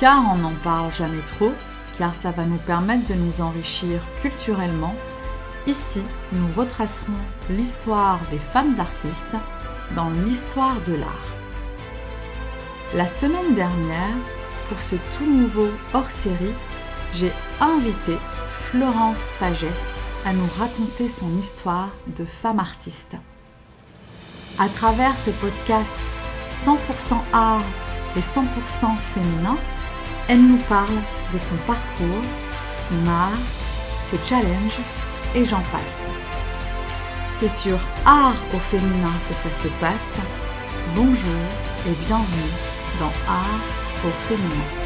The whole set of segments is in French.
car on n'en parle jamais trop, car ça va nous permettre de nous enrichir culturellement. Ici, nous retracerons l'histoire des femmes artistes dans l'histoire de l'art. La semaine dernière, pour ce tout nouveau hors-série, j'ai invité Florence Pagès à nous raconter son histoire de femme artiste. À travers ce podcast 100% art et 100% féminin, elle nous parle de son parcours, son art, ses challenges et j'en passe. C'est sur Art au féminin que ça se passe. Bonjour et bienvenue dans Art au féminin.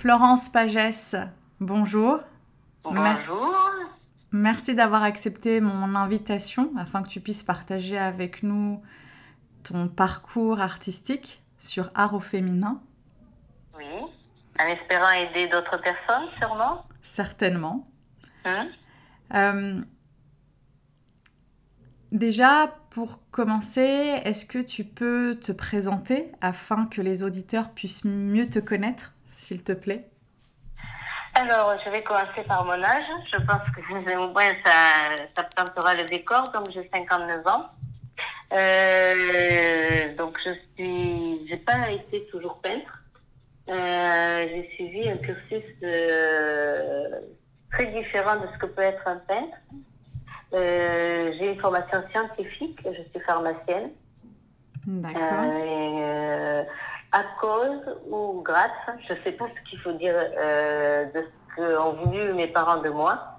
Florence Pagès, bonjour. Bonjour. Merci d'avoir accepté mon invitation afin que tu puisses partager avec nous ton parcours artistique sur art au féminin. Oui, en espérant aider d'autres personnes, sûrement. Certainement. Euh, déjà, pour commencer, est-ce que tu peux te présenter afin que les auditeurs puissent mieux te connaître, s'il te plaît Alors, je vais commencer par mon âge. Je pense que au moins ça, ça plantera le décor. Donc, j'ai 59 ans. Euh, donc, je suis, j'ai pas été toujours peintre. Euh, j'ai suivi un cursus euh, très différent de ce que peut être un peintre. J'ai une formation scientifique. Je suis pharmacienne. D'accord. Et, à cause ou grâce, je ne sais pas ce qu'il faut dire euh, de ce qu'ont voulu mes parents de moi.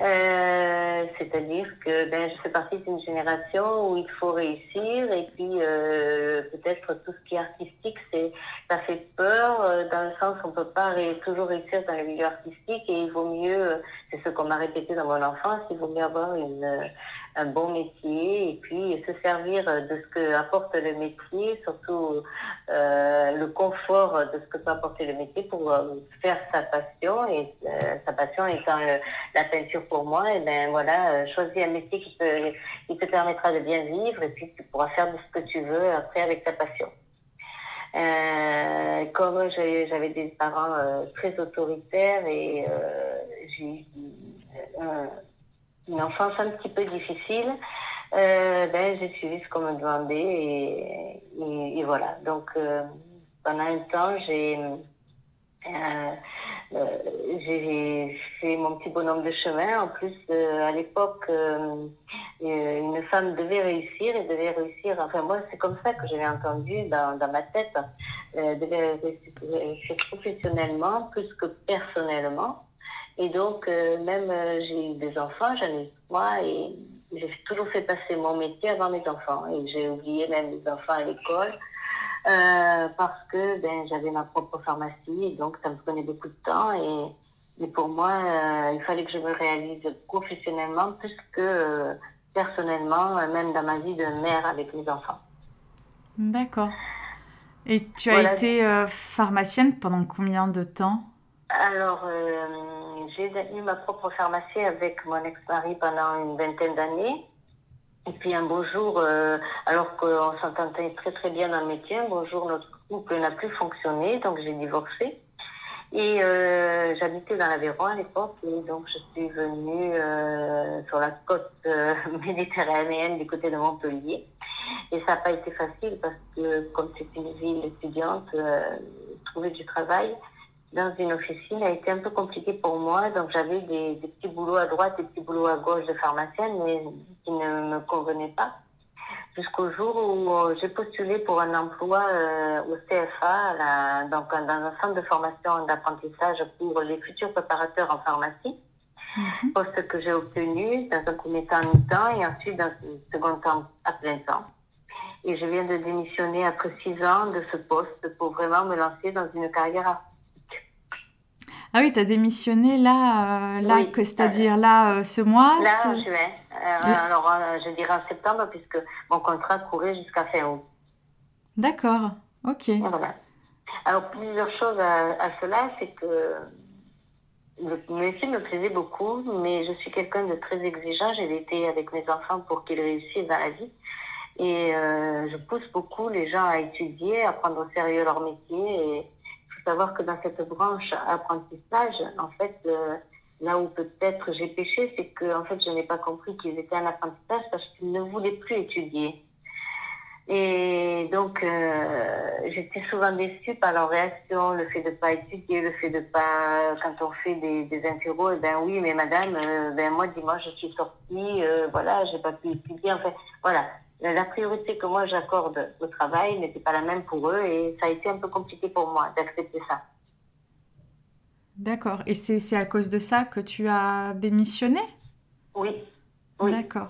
Euh, C'est-à-dire que ben, je fais partie d'une génération où il faut réussir et puis euh, peut-être tout ce qui est artistique, c'est ça fait peur euh, dans le sens qu'on peut pas toujours réussir dans le milieu artistique et il vaut mieux, euh, c'est ce qu'on m'a répété dans mon enfance, il vaut mieux avoir une, un bon métier et puis se servir de ce que apporte le métier, surtout euh, le confort de ce que peut apporter le métier pour euh, faire sa passion et euh, sa passion étant le- la peinture pour moi, et ben voilà, euh, choisis un métier qui te, qui te permettra de bien vivre et puis tu pourras faire de ce que tu veux après avec ta passion. Euh, comme j'avais des parents euh, très autoritaires et euh, j'ai eu euh, une enfance un petit peu difficile, euh, ben, j'ai suivi ce qu'on me demandait et, voilà. Donc euh, pendant un temps, j'ai euh, j'ai fait mon petit bonhomme de chemin. En plus, à l'époque, une femme devait réussir et devait réussir. Enfin, moi, c'est comme ça que j'avais entendu dans, dans ma tête. Devait réussir professionnellement plus que personnellement. Et donc, euh, même euh, j'ai eu des enfants, j'en ai eu trois et j'ai toujours fait passer mon métier avant mes enfants. Et j'ai oublié même les enfants à l'école. Euh, parce que ben, j'avais ma propre pharmacie et donc ça me prenait beaucoup de temps et, et pour moi il fallait que je me réalise professionnellement plus que personnellement même dans ma vie de mère avec mes enfants. D'accord. Et tu as Voilà. été pharmacienne pendant combien de temps? Alors j'ai eu ma propre pharmacie avec mon ex-mari pendant une vingtaine d'années. Et puis un beau jour, euh, alors qu'on s'entendait très très bien dans le métier, un beau jour notre couple n'a plus fonctionné, donc j'ai divorcé. Et euh, j'habitais dans l'Aveyron à l'époque, et donc je suis venue euh, sur la côte méditerranéenne du côté de Montpellier. Et ça n'a pas été facile parce que comme c'est une ville étudiante, trouver du travail dans une officine a été un peu compliqué pour moi. Donc j'avais des, des petits boulots à droite, des petits boulots à gauche de pharmacienne, mais qui ne me convenaient pas. Jusqu'au jour où euh, j'ai postulé pour un emploi euh, au CFA, donc dans un centre de formation et d'apprentissage pour les futurs préparateurs en pharmacie. Mhm. Poste que j'ai obtenu dans un premier temps à mi-temps et ensuite dans un second temps à plein temps. Et je viens de démissionner après six ans de ce poste pour vraiment me lancer dans une carrière artistique. Ah oui, tu as démissionné là, euh, là Oui. que c'est-à-dire là, euh, ce mois Là, ce- en juin. Euh, Là. Alors, euh, je dirais en septembre, puisque mon contrat courait jusqu'à fin août. D'accord, ok. Voilà. Alors, plusieurs choses à, cela, c'est que le métier me plaisait beaucoup, mais je suis quelqu'un de très exigeant. J'ai été avec mes enfants pour qu'ils réussissent dans la vie. Et euh, je pousse beaucoup les gens à étudier, à prendre au sérieux leur métier. Et faut savoir que dans cette branche apprentissage, en fait, euh, là où peut-être j'ai péché, c'est que en fait, je n'ai pas compris qu'ils étaient en apprentissage parce qu'ils ne voulaient plus étudier. Et donc, euh, j'étais souvent déçue par leur réaction, le fait de ne pas étudier, le fait de pas, quand on fait des, des eh ben oui, mais madame, euh, ben moi dimanche je suis sortie, euh, voilà, j'ai pas pu étudier. En fait, voilà, la priorité que moi j'accorde au travail n'était pas la même pour eux et ça a été un peu compliqué pour moi d'accepter ça. D'accord. Et c'est à cause de ça que tu as démissionné? Oui. oui. D'accord.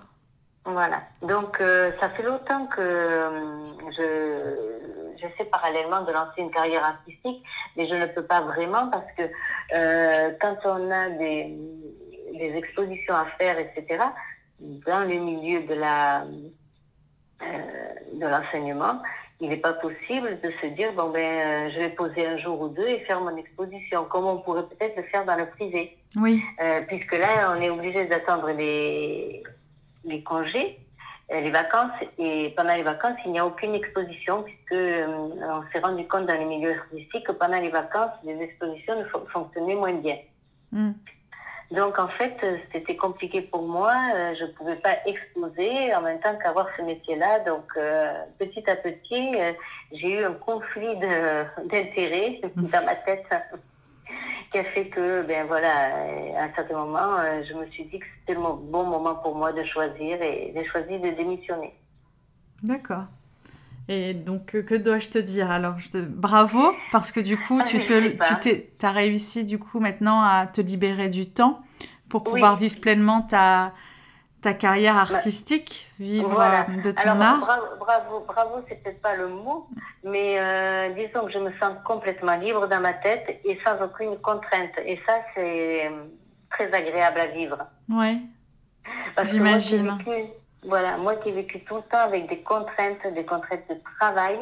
Voilà. Donc, euh, ça fait longtemps que euh, je j'essaie parallèlement de lancer une carrière artistique, mais je ne peux pas vraiment parce que euh, quand on a des, des, expositions à faire, etc., dans le milieu de la de l'enseignement, il n'est pas possible de se dire bon ben je vais poser un jour ou deux et faire mon exposition comme on pourrait peut-être le faire dans le privé. Oui. puisque là on est obligé d'attendre les les congés, euh, les vacances, et pendant les vacances, il n'y a aucune exposition, puisque euh, on s'est rendu compte dans les milieux artistiques que pendant les vacances, les expositions ne fonctionnaient moins bien. Hmm. Donc en fait, c'était compliqué pour moi. Euh, je ne pouvais pas exposer en même temps qu'avoir ce métier-là. Donc petit à petit, j'ai eu un conflit d'intérêts dans ma tête qui a fait que, ben voilà, à un certain moment, euh, je me suis dit que c'était le bon moment pour moi de choisir et j'ai choisi de démissionner. D'accord. Et donc, que dois-je te dire Alors, je te... bravo, parce que du coup, tu, te, tu as réussi du coup maintenant à te libérer du temps pour pouvoir vivre pleinement ta, ta carrière bah, artistique, vivre euh, de ton Alors, art Bravo, bravo, bravo c'est peut-être pas le mot, mais euh, disons que je me sens complètement libre dans ma tête et sans aucune contrainte. Et ça, c'est euh, très agréable à vivre. Oui, j'imagine. Voilà, moi qui ai vécu tout le temps avec des contraintes, des contraintes de travail,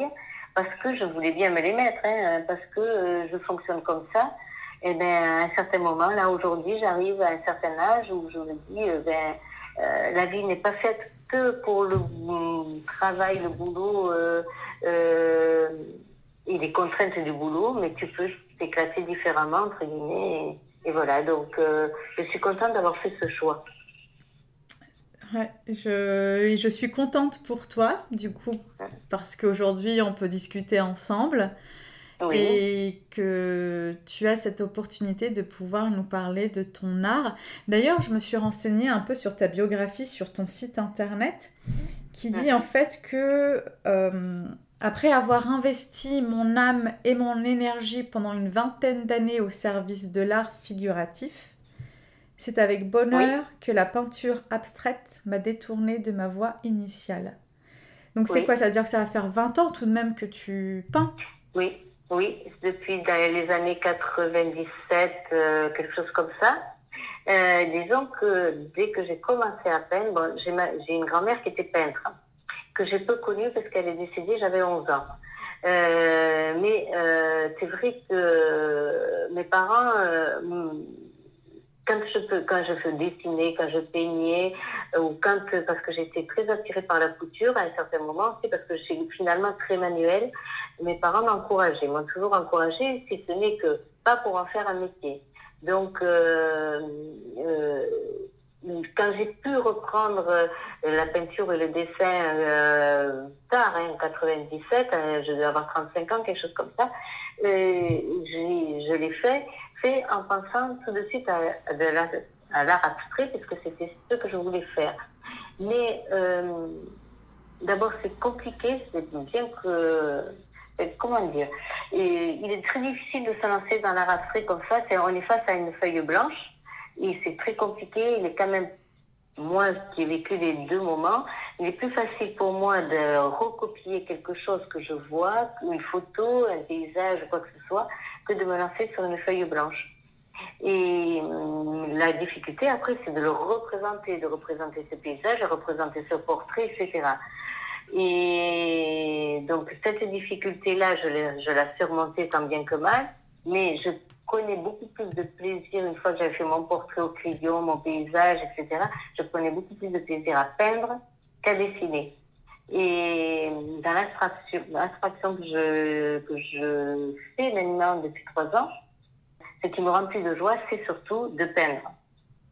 parce que je voulais bien me les mettre, hein, parce que je fonctionne comme ça. Et bien, à un certain moment, là, aujourd'hui, j'arrive à un certain âge où je me dis, ben, euh, la vie n'est pas faite que pour le travail, le boulot euh, euh, et les contraintes du boulot, mais tu peux t'éclater différemment, entre guillemets. Et, voilà, donc je suis contente d'avoir fait ce choix. Ouais, je, je suis contente pour toi, du coup, parce qu'aujourd'hui, on peut discuter ensemble. Et que tu as cette opportunité de pouvoir nous parler de ton art. D'ailleurs, je me suis renseignée un peu sur ta biographie sur ton site internet qui dit en fait que euh, après avoir investi mon âme et mon énergie pendant une vingtaine d'années au service de l'art figuratif, c'est avec bonheur que la peinture abstraite m'a détournée de ma voie initiale. Donc c'est quoi? Ça veut dire que ça va faire 20 ans tout de même que tu peins? Oui, oui, depuis les années 97, euh, quelque chose comme ça. Euh, disons que dès que j'ai commencé à peindre, bon, j'ai une grand-mère qui était peintre, que j'ai peu connue parce qu'elle est décédée, j'avais 11 ans. Euh, mais c'est vrai que mes parents quand je quand je dessiner, quand je peignais, euh, ou quand, parce que j'étais très attirée par la couture à un certain moment, c'est parce que je suis finalement très manuelle, mes parents m'encourageaient, m'ont toujours encouragée, si ce n'est que pas pour en faire un métier. Donc, euh, euh, quand j'ai pu reprendre la peinture et le dessin tard, hein, en 97, je devais avoir 35 ans, quelque chose comme ça, je l'ai fait en pensant tout de suite à, à l'art abstrait, puisque c'était ce que je voulais faire. Mais euh, d'abord, c'est compliqué, c'est bien que. Euh, comment dire et Il est très difficile de se lancer dans l'art abstrait comme ça. on est face à une feuille blanche et c'est très compliqué. Il est quand même moi qui ai vécu les deux moments, il est plus facile pour moi de recopier quelque chose que je vois, une photo, un paysage, quoi que ce soit, que de me lancer sur une feuille blanche. Et hum, la difficulté après, c'est de le représenter, de représenter ce paysage, de représenter ce portrait, etc. Et donc cette difficulté-là, je la surmontais tant bien que mal, mais je prenais beaucoup plus de plaisir une fois que j'avais fait mon portrait au crayon, mon paysage, etc. Je prenais beaucoup plus de plaisir à peindre qu'à dessiner. Et dans l'abstraction que je, que je fais maintenant depuis trois ans, ce qui me remplit de joie, c'est surtout de peindre.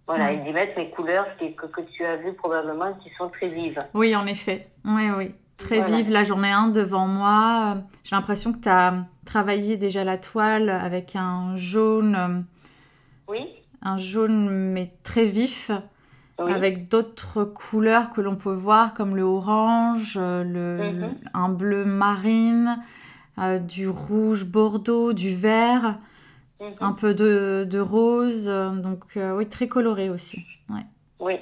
Voilà, et d'y mettre mes couleurs que, que, tu as vues probablement qui sont très vives. Oui, en effet. Oui, oui. Très vive. Là, j'en ai un devant moi. J'ai l'impression que tu as travaillé déjà la toile avec un jaune. Oui. Un jaune, mais très vif. Avec d'autres couleurs que l'on peut voir, comme le orange, le, mhm. un bleu marine, euh, du rouge bordeaux, du vert. Mhm. un peu de, de rose, donc euh, oui, très coloré aussi. Ouais. Oui.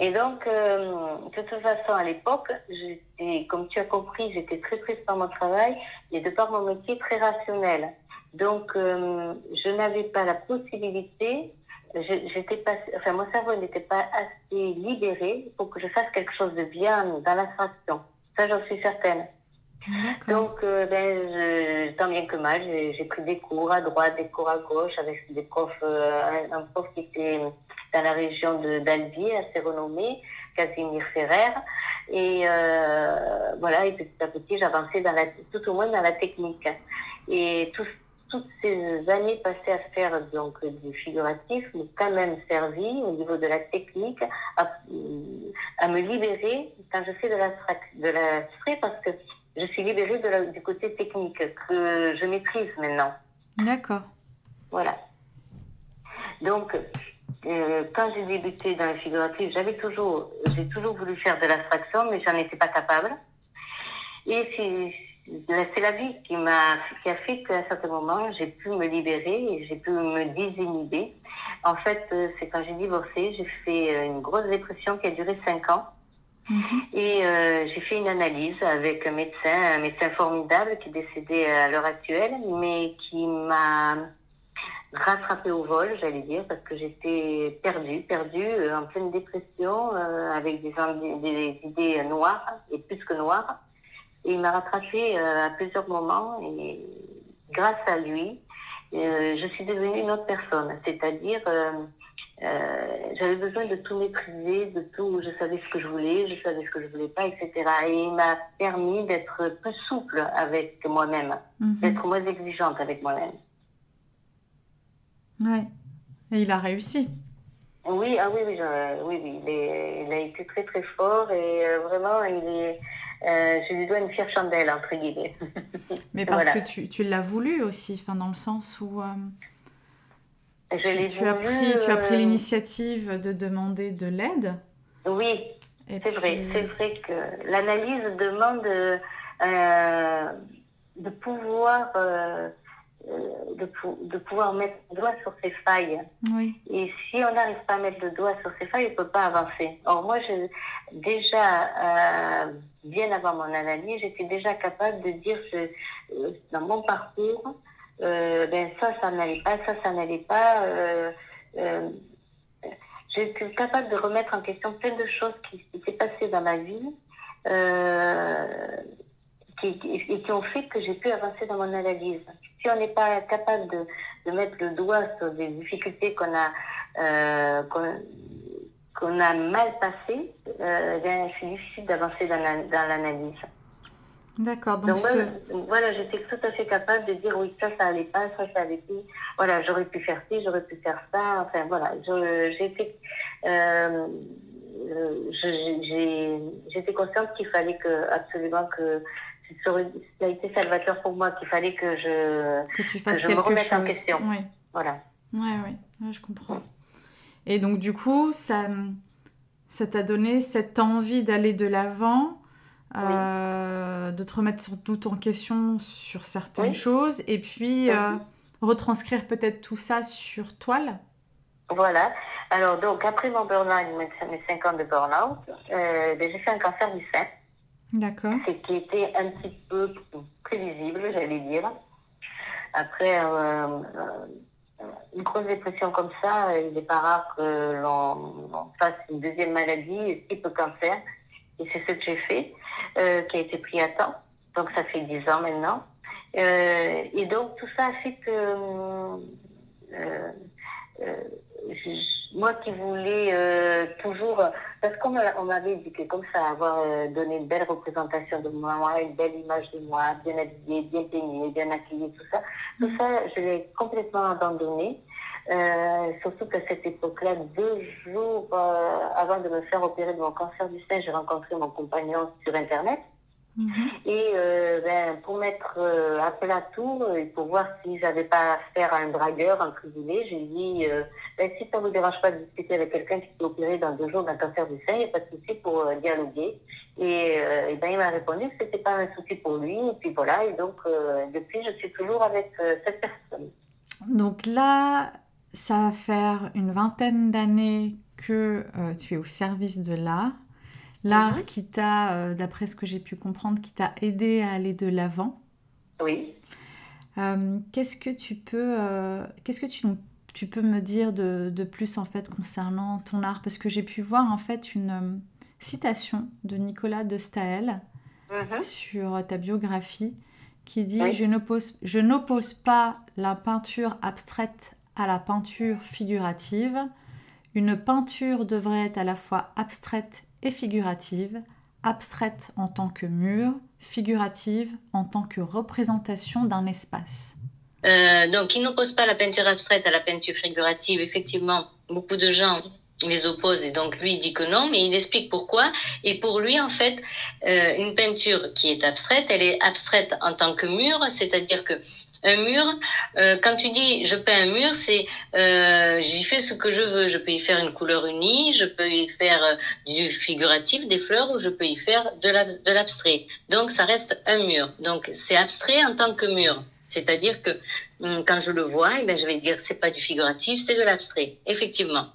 Et donc, de toute façon, à l'époque, comme tu as compris, j'étais très prise par mon travail et de par mon métier très rationnel. Donc, euh, je n'avais pas la possibilité, j'étais pas, enfin, mon cerveau n'était pas assez libéré pour que je fasse quelque chose de bien dans l'abstraction. Ça, j'en suis certaine. Donc, euh, ben, tant bien que mal, j'ai pris des cours à droite, des cours à gauche avec des profs, euh, un, prof qui était dans la région d'Albi, assez renommé, Casimir Ferrer. Et euh, voilà, et petit à petit, j'avançais tout au moins dans la technique. Et toutes ces années passées à faire donc du figuratif m'ont quand même servi au niveau de la technique à, me libérer quand je fais de l'abstrait parce que je suis libérée de du côté technique que je maîtrise maintenant. D'accord. Voilà. Donc, euh, quand j'ai débuté dans le figuratif, j'avais toujours, j'ai toujours voulu faire de l'abstraction, mais j'en étais pas capable. Et c'est la vie qui m'a, qui a fait qu'à un certain moment, j'ai pu me libérer et j'ai pu me désinhiber. En fait, euh, c'est quand j'ai divorcé, j'ai fait une grosse dépression qui a duré cinq ans. Mhm. Et euh, j'ai fait une analyse avec un médecin, un médecin formidable qui est décédé à l'heure actuelle, mais qui m'a rattrapé au vol, j'allais dire, parce que j'étais perdue, perdue, euh, en pleine dépression, euh, avec des, des, idées noires, et plus que noires. Et il m'a rattrapé à plusieurs moments, et grâce à lui, je suis devenue une autre personne, c'est-à-dire euh, j'avais besoin de tout maîtriser, de tout, je savais ce que je voulais, je savais ce que je voulais pas, etc. Et il m'a permis d'être plus souple avec moi-même, mhm. d'être moins exigeante avec moi-même. Ouais. Et il a réussi. Oui, ah oui, oui, oui, oui. Il, a été très très fort et euh, vraiment, il est, euh, je lui dois une fière chandelle, entre guillemets. Mais parce que tu, tu l'as voulu aussi, dans le sens où tu, as pris, tu as pris euh, l'initiative de demander de l'aide Oui, c'est vrai. C'est vrai que l'analyse demande euh, de pouvoir euh, de, de, pouvoir mettre le doigt sur ses failles. Oui. Et si on n'arrive pas à mettre le doigt sur ses failles, on ne peut pas avancer. Or, moi, je, déjà, bien avant mon analyse, j'étais déjà capable de dire que dans mon parcours, euh, ben ça, ça n'allait pas, ça, ça n'allait pas. Euh, euh, J'étais capable de remettre en question plein de choses qui s'étaient passées dans ma vie qui, et qui ont fait que j'ai pu avancer dans mon analyse. Si on n'est pas capable de, de, mettre le doigt sur des difficultés qu'on a, qu'on a mal passées, ben, c'est difficile d'avancer dans l'analyse. D'accord. Donc, voilà, j'étais tout à fait capable de dire oui, ça, ça allait pas, ça, ça allait plus. Voilà, j'aurais pu faire ci, j'aurais pu faire ça. Enfin, voilà, j'étais euh, j'étais consciente qu'il fallait que, absolument que ça a été salvateur pour moi, qu'il fallait que je, que tu fasses quelque me remette chose. en question. Oui. Voilà. Oui, oui, je comprends. Et donc, du coup, ça ça t'a donné cette envie d'aller de l'avant euh, de te remettre sur doute en question sur certaines choses et puis euh, retranscrire peut-être tout ça sur toile. Voilà. Alors, donc, après mon burn-out, mes 5 ans de burn-out, euh, ben, j'ai fait un cancer du sein. D'accord. Ce qui était un petit peu prévisible, j'allais dire. Après une grosse dépression comme ça, il n'est pas rare que l'on fasse une deuxième maladie, type cancer. Et c'est ce que j'ai fait, euh, qui a été pris à temps. donc ça fait dix ans maintenant. et donc tout ça a fait que moi qui voulais euh, toujours, parce qu'on m'avait dit que comme ça, avoir euh, donné une belle représentation de moi, une belle image de moi, bien habillée, bien peignée, bien maquillée, tout ça, tout ça, je l'ai complètement abandonné. Euh, surtout qu'à cette époque-là, deux jours avant de me faire opérer de mon cancer du sein, j'ai rencontré mon compagnon sur Internet. Mhm. Et euh, ben, pour mettre euh, à plat tout et pour voir si j'avais pas affaire à un dragueur, un cuisinier, j'ai dit euh, ben, si ça vous dérange pas de discuter avec quelqu'un qui peut opérer dans deux jours d'un cancer du sein, il n'y a pas de souci pour dialoguer. Et, et, ben, il m'a répondu que c'était pas un souci pour lui. Et puis voilà, et donc depuis, je suis toujours avec cette personne. Donc là, ça va faire une vingtaine d'années que tu es au service de l'art l'art qui t'a, euh, d'après ce que j'ai pu comprendre, qui t'a aidé à aller de l'avant. Oui. Euh, qu'est-ce que tu peux, euh, qu'est-ce que tu, tu, peux me dire de, de, plus en fait concernant ton art? Parce que j'ai pu voir en fait une citation de Nicolas de Staël mhm. sur ta biographie qui dit je n'oppose je n'oppose pas la peinture abstraite à la peinture figurative. Une peinture devrait être à la fois abstraite et figurative, abstraite en tant que mur, figurative en tant que représentation d'un espace. Euh, donc, il n'oppose pas la peinture abstraite à la peinture figurative. Effectivement, beaucoup de gens les opposent et donc lui dit que non, mais il explique pourquoi. Et pour lui, en fait, euh, une peinture qui est abstraite, elle est abstraite en tant que mur, c'est-à-dire que un mur, euh, quand tu dis je peins un mur, c'est euh, j'y fais ce que je veux. Je peux y faire une couleur unie, je peux y faire euh, du figuratif, des fleurs, ou je peux y faire de l'abstrait. Donc ça reste un mur. Donc c'est abstrait en tant que mur. C'est-à-dire que hum, quand je le vois, eh ben, je vais dire c'est pas du figuratif, c'est de l'abstrait, effectivement.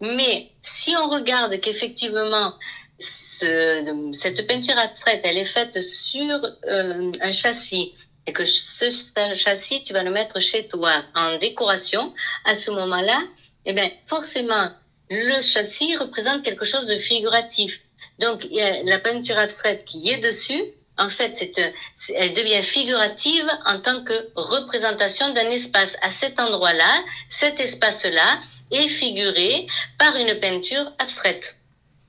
Mais si on regarde qu'effectivement ce, cette peinture abstraite, elle est faite sur euh, un châssis et que ce châssis, tu vas le mettre chez toi en décoration, à ce moment-là, eh bien, forcément, le châssis représente quelque chose de figuratif. Donc, la peinture abstraite qui est dessus. En fait, c'est, elle devient figurative en tant que représentation d'un espace. À cet endroit-là, cet espace-là est figuré par une peinture abstraite.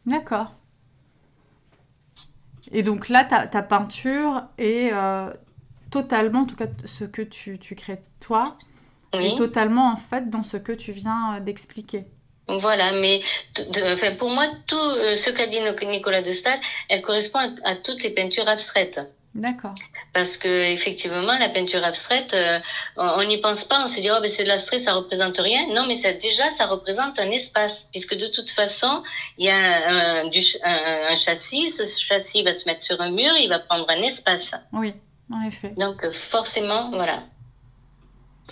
D'accord. Et donc là, ta, ta peinture est euh, totalement, en tout cas ce que tu, tu crées toi, est totalement en fait dans ce que tu viens euh, d'expliquer. Voilà, mais enfin, pour moi, tout euh, ce qu'a dit Nicolas de Stahl, elle correspond à, toutes les peintures abstraites. D'accord. Parce que effectivement, la peinture abstraite, euh, on n'y pense pas, on se dit oh ben c'est de l'abstrait, ça représente rien. Non, mais ça déjà ça représente un espace, puisque de toute façon, il y a un, un châssis, ce châssis va se mettre sur un mur, il va prendre un espace. Oui en effet. Donc forcément, voilà.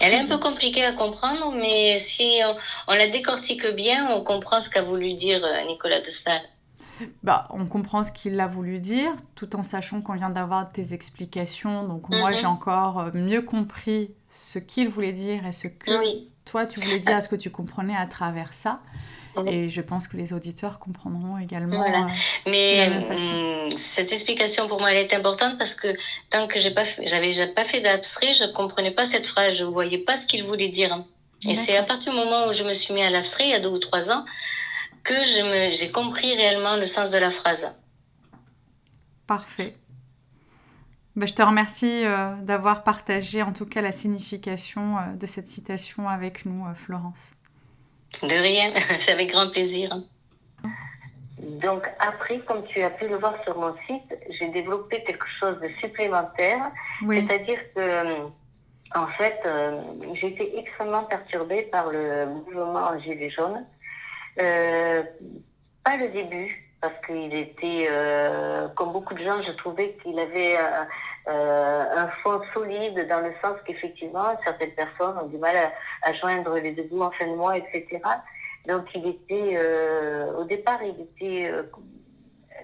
Elle est un peu compliquée à comprendre, mais si on, la décortique bien, on comprend ce qu'a voulu dire euh, Nicolas de Stahl. Bah, on comprend ce qu'il a voulu dire, tout en sachant qu'on vient d'avoir tes explications. Donc moi, mhm. j'ai encore euh, mieux compris ce qu'il voulait dire et ce que toi, tu voulais dire, à ce que tu comprenais à travers ça. Et je pense que les auditeurs comprendront également. Voilà. Euh, Mais hum, cette explication pour moi elle est importante parce que tant que j'ai pas, j'avais pas fait d'abstrait, je comprenais pas cette phrase, je voyais pas ce qu'il voulait dire. Et c'est à partir du moment où je me suis mis à l'abstrait, il y a deux ou trois ans, que j'ai compris réellement le sens de la phrase. Parfait. Ben, je te remercie euh, d'avoir partagé en tout cas la signification euh, de cette citation avec nous, Florence. De rien, c'est avec grand plaisir. Donc après, comme tu as pu le voir sur mon site, j'ai développé quelque chose de supplémentaire. C'est-à-dire que, euh, en fait, euh, j'ai été extrêmement perturbée par le mouvement Gilets jaunes. Euh, pas le début, parce qu'il était, comme beaucoup de gens, je trouvais qu'il avait euh, un fond solide dans le sens qu'effectivement, certaines personnes ont du mal à, joindre les deux bouts en fin de mois, etc. Donc, il était, euh, au départ, il était, euh,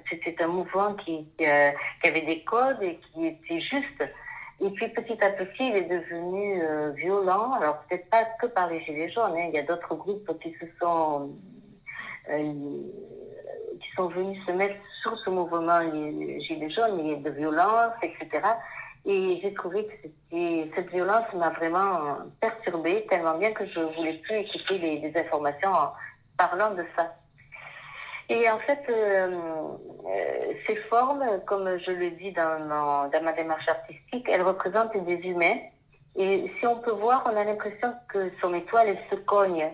c'était un mouvement qui, avait des codes et qui était juste. Et puis, petit à petit, il est devenu violent. Alors, peut-être pas que par les Gilets jaunes. Hein. Il y a d'autres groupes qui se sont, sont venus se mettre sur ce mouvement les Gilets jaunes, a de violence, etc. Et j'ai trouvé que cette violence m'a vraiment perturbée, tellement bien que je voulais plus écouter les, informations en parlant de ça. Et en fait, euh, euh, ces formes, comme je le dis dans, dans ma démarche artistique, elles représentent des humains. Et si on peut voir, on a l'impression que son étoile, elle se cogne.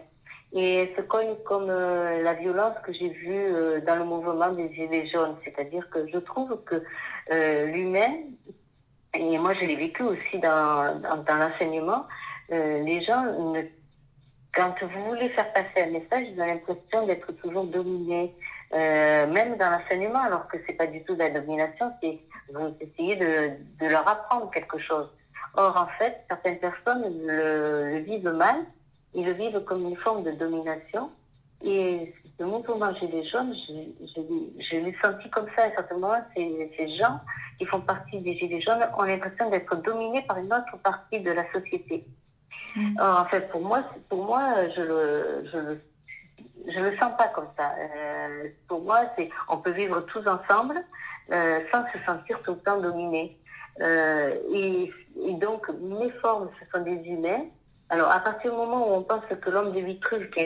Et se cogne comme euh, la violence que j'ai vue dans le mouvement des Gilets jaunes. C'est-à-dire que je trouve que l'humain et moi, je l'ai vécu aussi dans, dans, l'enseignement. Euh, les gens, quand vous voulez faire passer un message, ils ont l'impression d'être toujours dominés. Euh, même dans l'enseignement, alors que c'est pas du tout de la domination, c'est vous essayez de, de, leur apprendre quelque chose. Or, en fait, certaines personnes le vivent mal, ils le vivent comme une forme de domination. Et ce mouvement Gilets jaunes, je, l'ai senti comme ça à un certain moment. Ces, ces gens qui font partie des Gilets jaunes ont l'impression d'être dominés par une autre partie de la société. Mm. en fait, pour moi, pour moi, je le, je le, je le sens pas comme ça. Euh, pour moi, c'est, on peut vivre tous ensemble euh, sans se sentir tout le temps dominés. Euh, et, et, donc, mes formes, ce sont des humains alors, à partir du moment où on pense que l'homme de Vitruve, qui,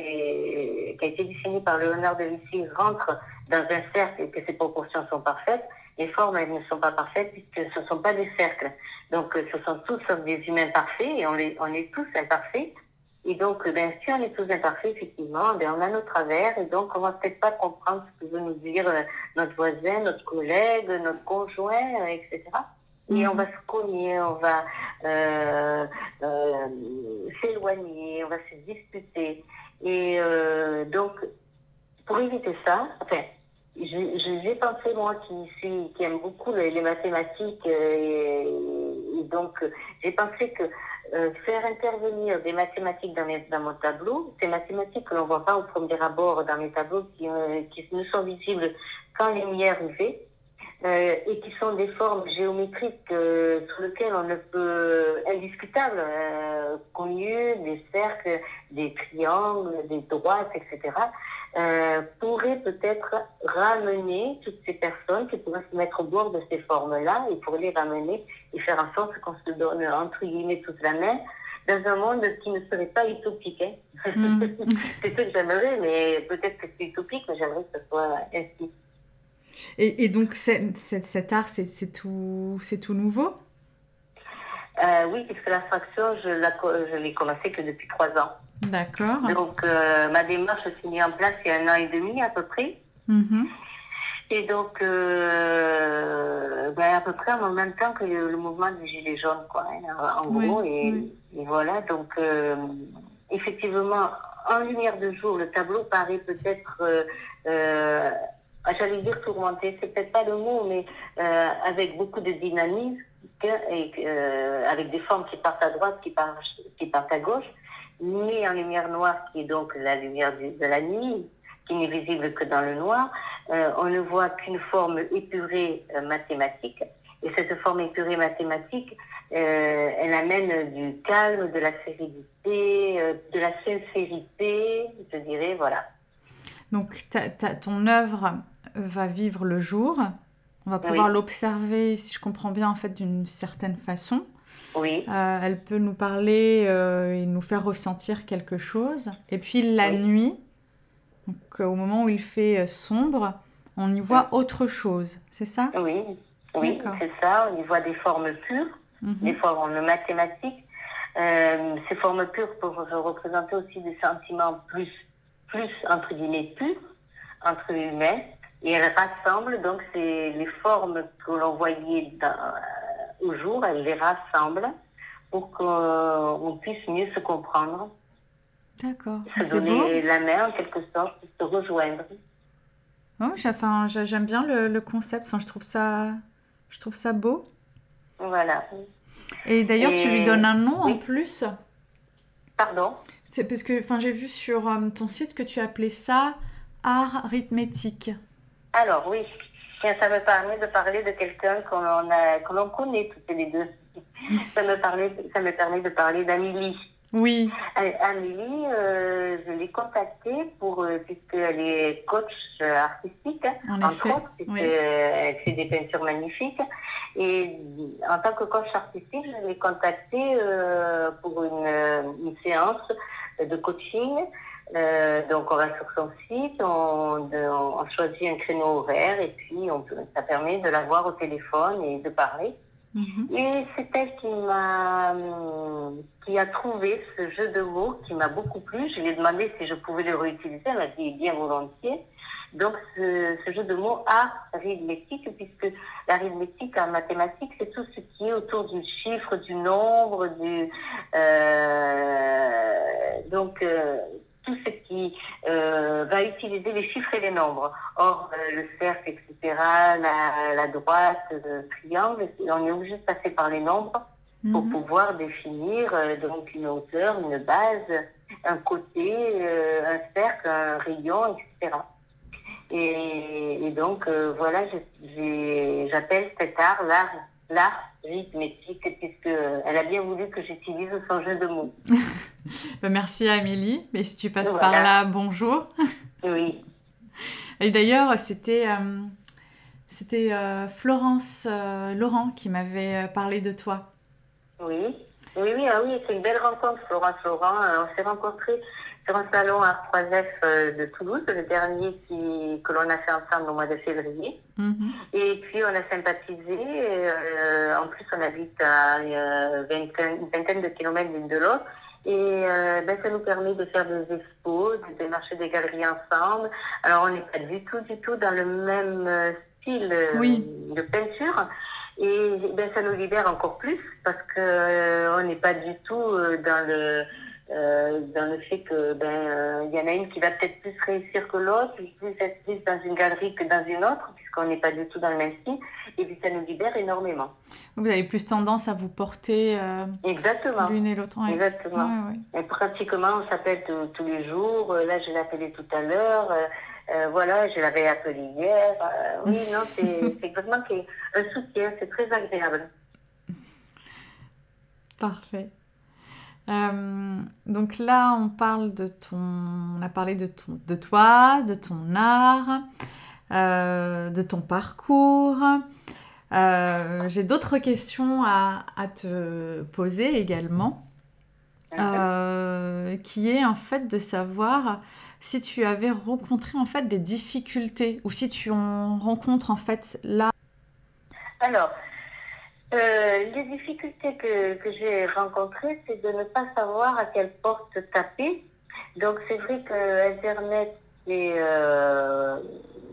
qui, a été dessiné par Léonard de Vinci, rentre dans un cercle et que ses proportions sont parfaites, les formes, elles ne sont pas parfaites puisque ce ne sont pas des cercles. Donc, ce sont tous des humains parfaits et on, les, on est tous imparfaits. Et donc, ben, si on est tous imparfaits, effectivement, ben, on a nos travers et donc on va peut-être pas comprendre ce que veut nous dire euh, notre voisin, notre collègue, notre conjoint, etc et on va se cogner, on va euh, euh, s'éloigner, on va se disputer. Et euh, donc, pour éviter ça, enfin, j'ai pensé, moi, qui, qui aime beaucoup les, mathématiques, et, donc j'ai pensé que faire intervenir des mathématiques dans, dans mon tableau, ces mathématiques que l'on ne voit pas au premier abord dans mes tableaux, qui, qui ne sont visibles quand les lumière arrivée, euh, et qui sont des formes géométriques euh, sur lesquelles on ne peut indiscutable euh, connues, des cercles, des triangles, des droites, etc. Euh, pourraient peut-être ramener toutes ces personnes qui pourraient se mettre au bord de ces formes-là et pour les ramener et faire en sorte qu'on se donne entre guillemets toute la main dans un monde qui ne serait pas utopique. Hein. Mm. c'est ce que j'aimerais, mais peut-être que c'est utopique, mais j'aimerais que ce soit ainsi. Et, et donc, cet art, c'est tout, tout nouveau? Euh, Oui, puisque l'abstraction, je l'ai commencé que depuis trois ans. D'accord. Donc, euh, ma démarche s'est mise en place il y a un an et demi à peu près. Mm-hmm. Et donc, euh, ben, à peu près en même temps que le, mouvement des Gilets jaunes, quoi, hein, en gros. Et, voilà, donc, effectivement, en lumière de jour, le tableau paraît peut-être j'allais dire tourmenté, c'est peut-être pas le mot, mais euh, avec beaucoup de dynamisme, et, euh, avec des formes qui partent à droite, qui partent, qui partent à gauche, mais en lumière noire, qui est donc la lumière de, la nuit, qui n'est visible que dans le noir, euh, on ne voit qu'une forme épurée mathématique. Et cette forme épurée mathématique, elle amène du calme, de la sérénité, de la sincérité, je dirais, voilà. Donc, ton œuvre va vivre le jour. On va pouvoir l'observer, si je comprends bien, en fait, d'une certaine façon. Oui. Euh, elle peut nous parler euh, et nous faire ressentir quelque chose. Et puis la nuit, donc, euh, au moment où il fait sombre, on y voit autre chose. C'est ça? Oui, oui c'est ça. On y voit des formes pures, mhm. des formes mathématiques. ces formes pures peuvent représenter aussi des sentiments plus, plus entre guillemets, purs, entre humains. Et elles rassemblent, donc c'est les formes que l'on voyait dans, euh, au jour, elles les rassemblent pour qu'on puisse mieux se comprendre. D'accord. Se donner la main en quelque sorte, se rejoindre. Oh, enfin, j'aime bien le, le, concept. Enfin, je trouve ça, je trouve ça beau. Voilà. Et d'ailleurs, tu lui donnes un nom en plus? Pardon? C'est parce que, enfin, j'ai vu sur euh, ton site que tu appelais ça art arithmétique. Alors oui, ça me permet de parler de quelqu'un qu'on l'on connaît toutes les deux. ça me permet, ça me permet de parler d'Amélie. Oui. Amélie, euh, je l'ai contactée pour, euh, puisqu'elle est coach artistique, En entre effet, autres, oui. puisqu'elle fait des peintures magnifiques. Et en tant que coach artistique, je l'ai contactée euh, pour une, euh, une séance de coaching. Euh, donc on va sur son site, on, de- on choisit un créneau horaire et puis on peut- ça permet de la voir au téléphone et de parler. Mhm. Et c'est elle qui m'a, hum, qui a trouvé ce jeu de mots qui m'a beaucoup plu. Je lui ai demandé si je pouvais le réutiliser. Elle m'a dit bien volontiers. Donc, ce, ce jeu de mots arithmétique, puisque l'arithmétique en mathématiques, c'est tout ce qui est autour du chiffre, du nombre, du, euh, donc, euh, tout ce qui euh, va utiliser les chiffres et les nombres. Or, euh, le cercle, etc., la, la droite, le triangle, on est obligé de passer par les nombres pour Mhm. pouvoir définir euh, donc une hauteur, une base, un côté, euh, un cercle, un rayon, etc. Et, et donc euh, voilà, j'appelle cet art l'art l'art arithmétique puisque euh, elle a bien voulu que j'utilise son jeu de mots. Bah, merci Amélie. Mais si tu passes Voilà. par là, bonjour. Oui, Et d'ailleurs, c'était euh, c'était euh, Florence euh, Laurent qui m'avait parlé de toi. oui, oui, oui, ah oui, c'est une belle rencontre, Florence Laurent. On s'est rencontrés un salon à 3F euh, de Toulouse, le dernier qui, que l'on a fait ensemble au mois de février. Mhm. Et puis on a sympathisé. euh, en plus, on habite à euh, vingtaine- une vingtaine de kilomètres l'une de l'autre. Et euh, ben, ça nous permet de faire des expos, de démarcher des galeries ensemble. Alors on n'est pas du tout, du tout dans le même style Oui. de peinture. Et ben, ça nous libère encore plus parce que euh, on n'est pas du tout dans le euh, dans le fait que ben euh, il y en a une qui va peut-être plus réussir que l'autre, plus être plus dans une galerie que dans une autre, puisqu'on n'est pas du tout dans le même style. Et puis ça nous libère énormément. Vous avez plus tendance à vous porter euh, Exactement. l'une et l'autre. ouais. Exactement. Ouais, ouais. Et pratiquement, on s'appelle tous- les jours. Euh, Là, je l'ai appelé tout à l'heure. Euh, euh, voilà, je l'avais appelé hier. Euh, oui, non, c'est exactement un soutien. C'est très agréable. Parfait. Euh, donc là, on parle de ton, on a parlé de ton, de toi, de ton art, euh, de ton parcours. Euh, J'ai d'autres questions à, te poser également, qui est en fait de savoir si tu avais rencontré en fait des difficultés ou si tu en rencontres en fait là. Alors, euh, les difficultés que, que j'ai rencontrées, c'est de ne pas savoir à quelle porte taper. Donc, c'est vrai que Internet, c'est euh,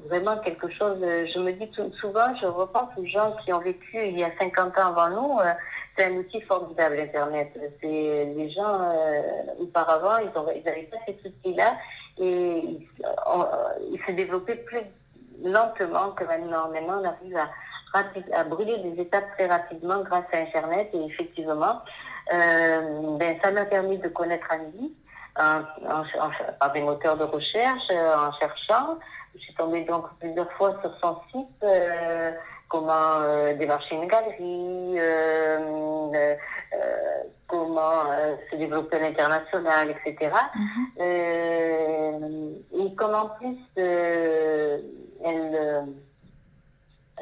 vraiment quelque chose. euh, Je me dis souvent, je repense aux gens qui ont vécu il y a 50 ans avant nous. euh, c'est un outil formidable, Internet. C'est les gens euh, auparavant, ils n'avaient pas cet outil-là et ils, on- ils se développaient plus lentement que maintenant. Maintenant, on arrive à à brûler des étapes très rapidement grâce à Internet. Et effectivement, euh, ben, ça m'a permis de connaître Annie en, en, en- par des moteurs de recherche, euh, en cherchant. Je suis tombée donc plusieurs fois sur son site, euh, comment euh, démarcher une galerie, comment se développer à l'international, etc. Euh, et comme en plus, elle,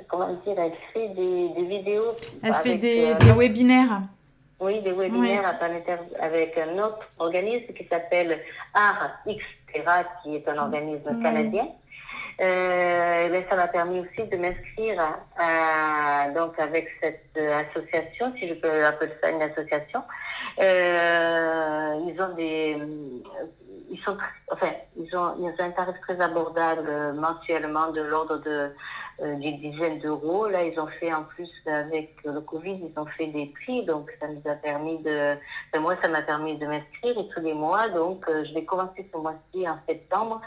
comment dire, elle fait des, des vidéos. Elle fait des, euh, des webinaires. oui, des webinaires avec un autre organisme qui s'appelle Art Xterra, qui est un organisme Oui. canadien. Euh, ben, ça m'a permis aussi de m'inscrire donc avec cette euh, association, si je peux appeler ça une association. Euh, ils ont des, ils sont, enfin, ils ont, ils ont un tarif très abordable mensuellement de l'ordre de euh, d'une dizaine d'euros. Là, ils ont fait en plus avec le Covid, ils ont fait des prix, donc ça nous a permis de, moi, ça m'a permis de m'inscrire tous les mois, donc euh, je vais commencer ce mois-ci en septembre,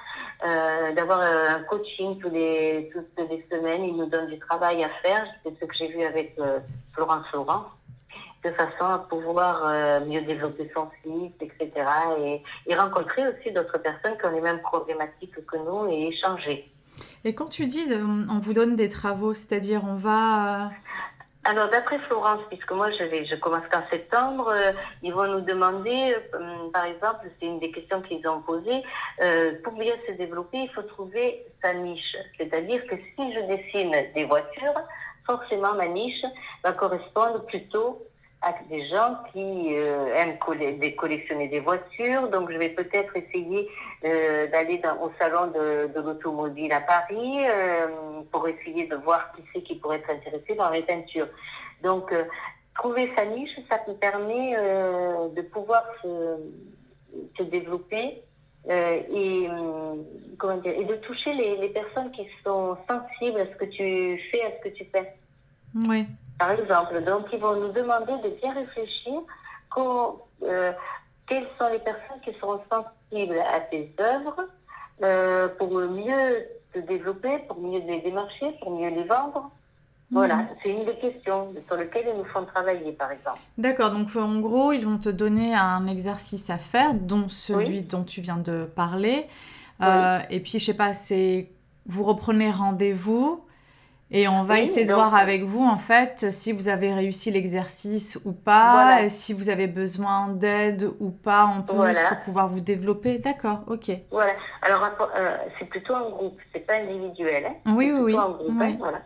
euh, d'avoir euh, un coaching tous les toutes les semaines. Ils nous donnent du travail à faire. C'est ce que j'ai vu avec euh, Florence Laurent de façon à pouvoir mieux développer son site, etc. Et, et rencontrer aussi d'autres personnes qui ont les mêmes problématiques que nous et échanger. Et quand tu dis euh, on vous donne des travaux, c'est-à-dire on va. euh, Alors, d'après Florence, puisque moi je, commence qu'en septembre, euh, ils vont nous demander, par exemple, c'est une des questions qu'ils ont posées, pour bien se développer, il faut trouver sa niche. C'est-à-dire que si je dessine des voitures, forcément ma niche va correspondre plutôt à des gens qui euh, aiment collectionner des voitures. Donc, je vais peut-être essayer euh, d'aller au salon de, l'automobile à Paris euh, pour essayer de voir qui c'est qui pourrait être intéressé dans les peintures. Donc, euh, trouver sa niche, ça me permet euh, de pouvoir se, se développer et, comment dire, et de toucher les, les personnes qui sont sensibles à ce que tu fais, à ce que tu fais. Oui par exemple. Donc, ils vont nous demander de bien réfléchir euh, quelles sont les personnes qui seront sensibles à tes œuvres euh, pour mieux te développer, pour mieux les démarcher, pour mieux les vendre. Voilà, mhm. c'est une des questions sur lesquelles ils nous font travailler, par exemple. D'accord, donc en gros, ils vont te donner un exercice à faire, dont celui dont tu viens de parler. Euh, et puis, je sais pas, c'est vous reprenez rendez-vous et on va essayer de voir avec vous, en fait, si vous avez réussi l'exercice ou pas, et si vous avez besoin d'aide ou pas en plus pour pouvoir vous développer. D'accord, ok. Voilà. Alors, euh, c'est plutôt un groupe, c'est pas individuel. Hein. Oui, oui, oui. Hein, voilà.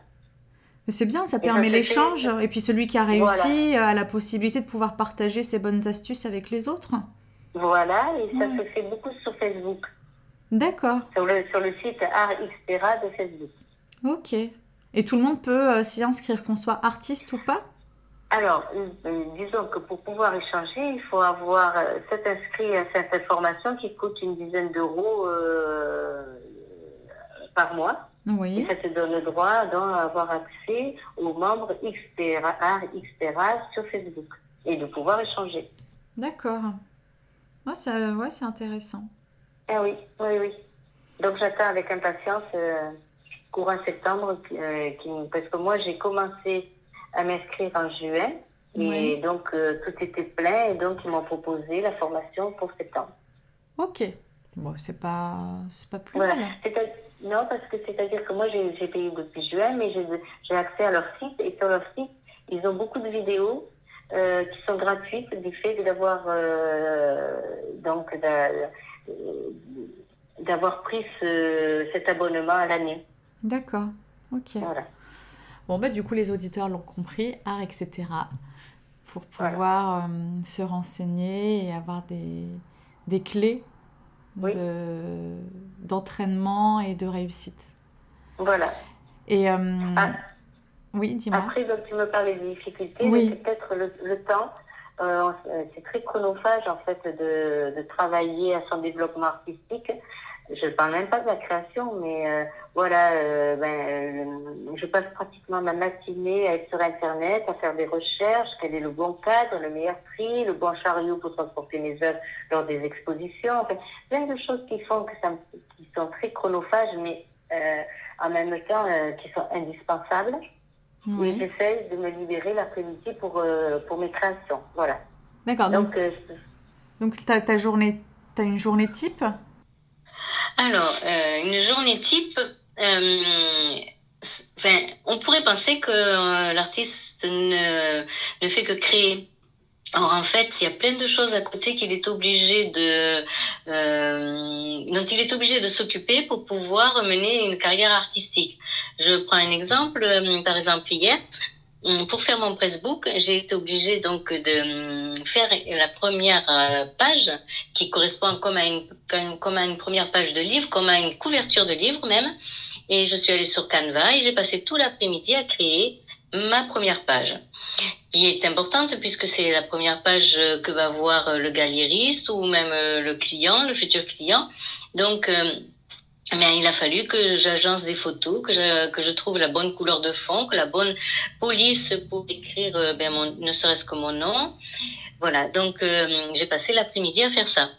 Mais c'est bien, ça permet l'échange. Et puis celui qui a réussi a la possibilité de pouvoir partager ses bonnes astuces avec les autres. Voilà, et ça se fait beaucoup sur Facebook. D'accord. Sur le, sur le site Art Xpera de Facebook. Ok. Et tout le monde peut euh, s'y inscrire, qu'on soit artiste ou pas? Alors, euh, disons que pour pouvoir échanger, il faut avoir euh, cet inscrit à cette information qui coûte une dizaine d'euros par mois. Oui. Et ça te donne le droit d'avoir accès aux membres Xpera, Xpera sur Facebook et de pouvoir échanger. D'accord. Moi, ça, ouais, c'est intéressant. Ah oui, oui, oui. Donc j'attends avec impatience courant septembre, euh, qui, parce que moi j'ai commencé à m'inscrire en juin et donc euh, tout était plein et donc ils m'ont proposé la formation pour septembre. Ok, bon c'est pas c'est pas plus mal. Non parce que c'est-à-dire que moi j'ai payé depuis juin mais j'ai accès à leur site et sur leur site ils ont beaucoup de vidéos euh, qui sont gratuites du fait d'avoir donc d'avoir pris ce, cet abonnement à l'année. D'accord, ok. Voilà. Bon, bah, du coup, les auditeurs l'ont compris, art, etc. Pour pouvoir euh, se renseigner et avoir des, des clés de, d'entraînement et de réussite. Voilà. Et. Euh, ah. Oui, dis-moi. Après, donc, tu me parlais des difficultés, oui. peut-être le, le, temps. Euh, c'est très chronophage, en fait, de, de travailler à son développement artistique je ne parle même pas de la création, mais euh, voilà, euh, ben, euh, je passe pratiquement ma matinée à être sur Internet, à faire des recherches, quel est le bon cadre, le meilleur prix, le bon chariot pour transporter mes œuvres lors des expositions, enfin, plein de choses qui font que ça, qui sont très chronophages, mais en même temps qui sont indispensables. Oui. Et j'essaie de me libérer l'après-midi pour, pour mes créations, voilà. D'accord, donc, donc, ta, ta journée, tu as une journée type? Alors, euh, une journée type, euh, on pourrait penser que euh, l'artiste ne, fait que créer. Or, en fait, il y a plein de choses à côté qu'il est obligé de, dont il est obligé de s'occuper pour pouvoir mener une carrière artistique. Je prends un exemple. Par exemple, hier, pour faire mon pressbook, j'ai été obligée donc de hum, faire la première euh, page qui correspond comme à une comme à une première page de livre, comme à une couverture de livre même. Et je suis allée sur Canva et j'ai passé tout l'après-midi à créer ma première page, qui est importante puisque c'est la première page que va voir le galériste ou même euh, le client, le futur client. Donc mais il a fallu que j'agence des photos, que je, que je trouve la bonne couleur de fond, que la bonne police pour écrire euh, ben, mon, ne serait-ce que mon nom. Voilà, donc euh, j'ai passé l'après-midi à faire ça.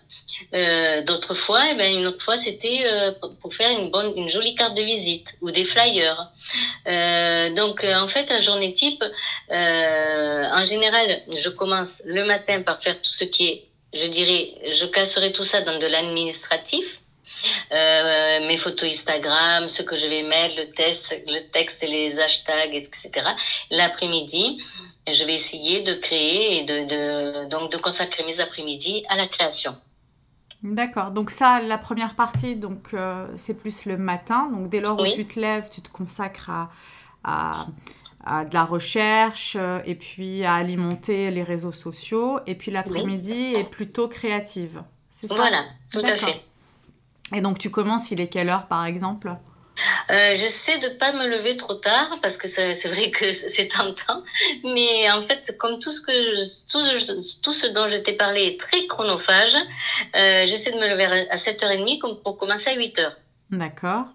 Euh, D'autres fois, eh ben, une autre fois, c'était euh, pour faire une bonne, une jolie carte de visite ou des flyers. Euh, donc, en fait, la journée type, en général, je commence le matin par faire tout ce qui est, je dirais, je casserai tout ça dans de l'administratif mes photos Instagram, ce que je vais mettre, le, test, le texte et les hashtags, etc. L'après-midi, je vais essayer de créer et de, de, donc de consacrer mes après-midi à la création. D'accord. Donc ça, la première partie, donc euh, c'est plus le matin. Donc dès lors où tu te lèves, tu te consacres à, à, à de la recherche euh, et puis à alimenter les réseaux sociaux. Et puis l'après-midi est plutôt créative. C'est ça? Voilà, tout à fait. Et donc tu commences, il est quelle heure par exemple? Euh, j'essaie de pas me lever trop tard parce que c'est vrai que c'est tentant, mais en fait, comme tout ce que tout, tout, ce dont je t'ai parlé est très chronophage, euh, j'essaie de me lever à 7h30 pour commencer à 8h. D'accord.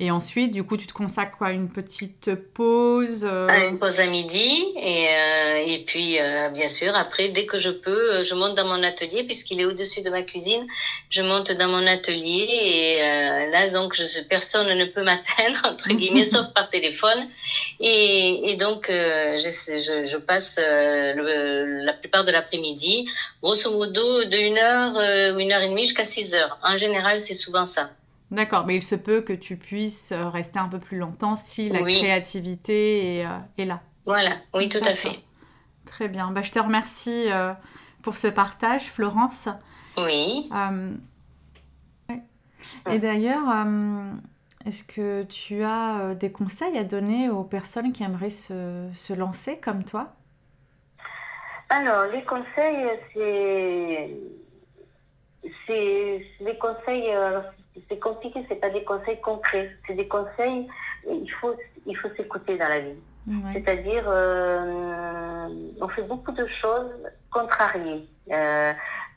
Et ensuite, du coup, tu te consacres quoi Une petite pause euh... Une pause à midi. Et, euh, et puis, euh, bien sûr, après, dès que je peux, euh, je monte dans mon atelier, puisqu'il est au-dessus de ma cuisine. Je monte dans mon atelier. Et euh, là, donc, je, personne ne peut m'atteindre, entre guillemets, sauf par téléphone. Et, et donc, je, je, je, passe le, la plupart de l'après-midi, grosso modo, de 1 heure, une heure et demie jusqu'à 6 heures. En général, c'est souvent ça. D'accord, mais il se peut que tu puisses euh, rester un peu plus longtemps si la créativité est, euh, est, là. Voilà, oui, tout à fait. Très bien. Bah, je te remercie euh, pour ce partage, Florence. Oui. Et d'ailleurs, est-ce que tu as des conseils à donner aux personnes qui aimeraient se, se lancer comme toi? Alors, les conseils, c'est. C'est des conseils c'est compliqué, c'est pas des conseils concrets, c'est des conseils, il faut, il faut s'écouter dans la vie. C'est-à-dire, euh, on fait beaucoup de choses contrariées. Euh,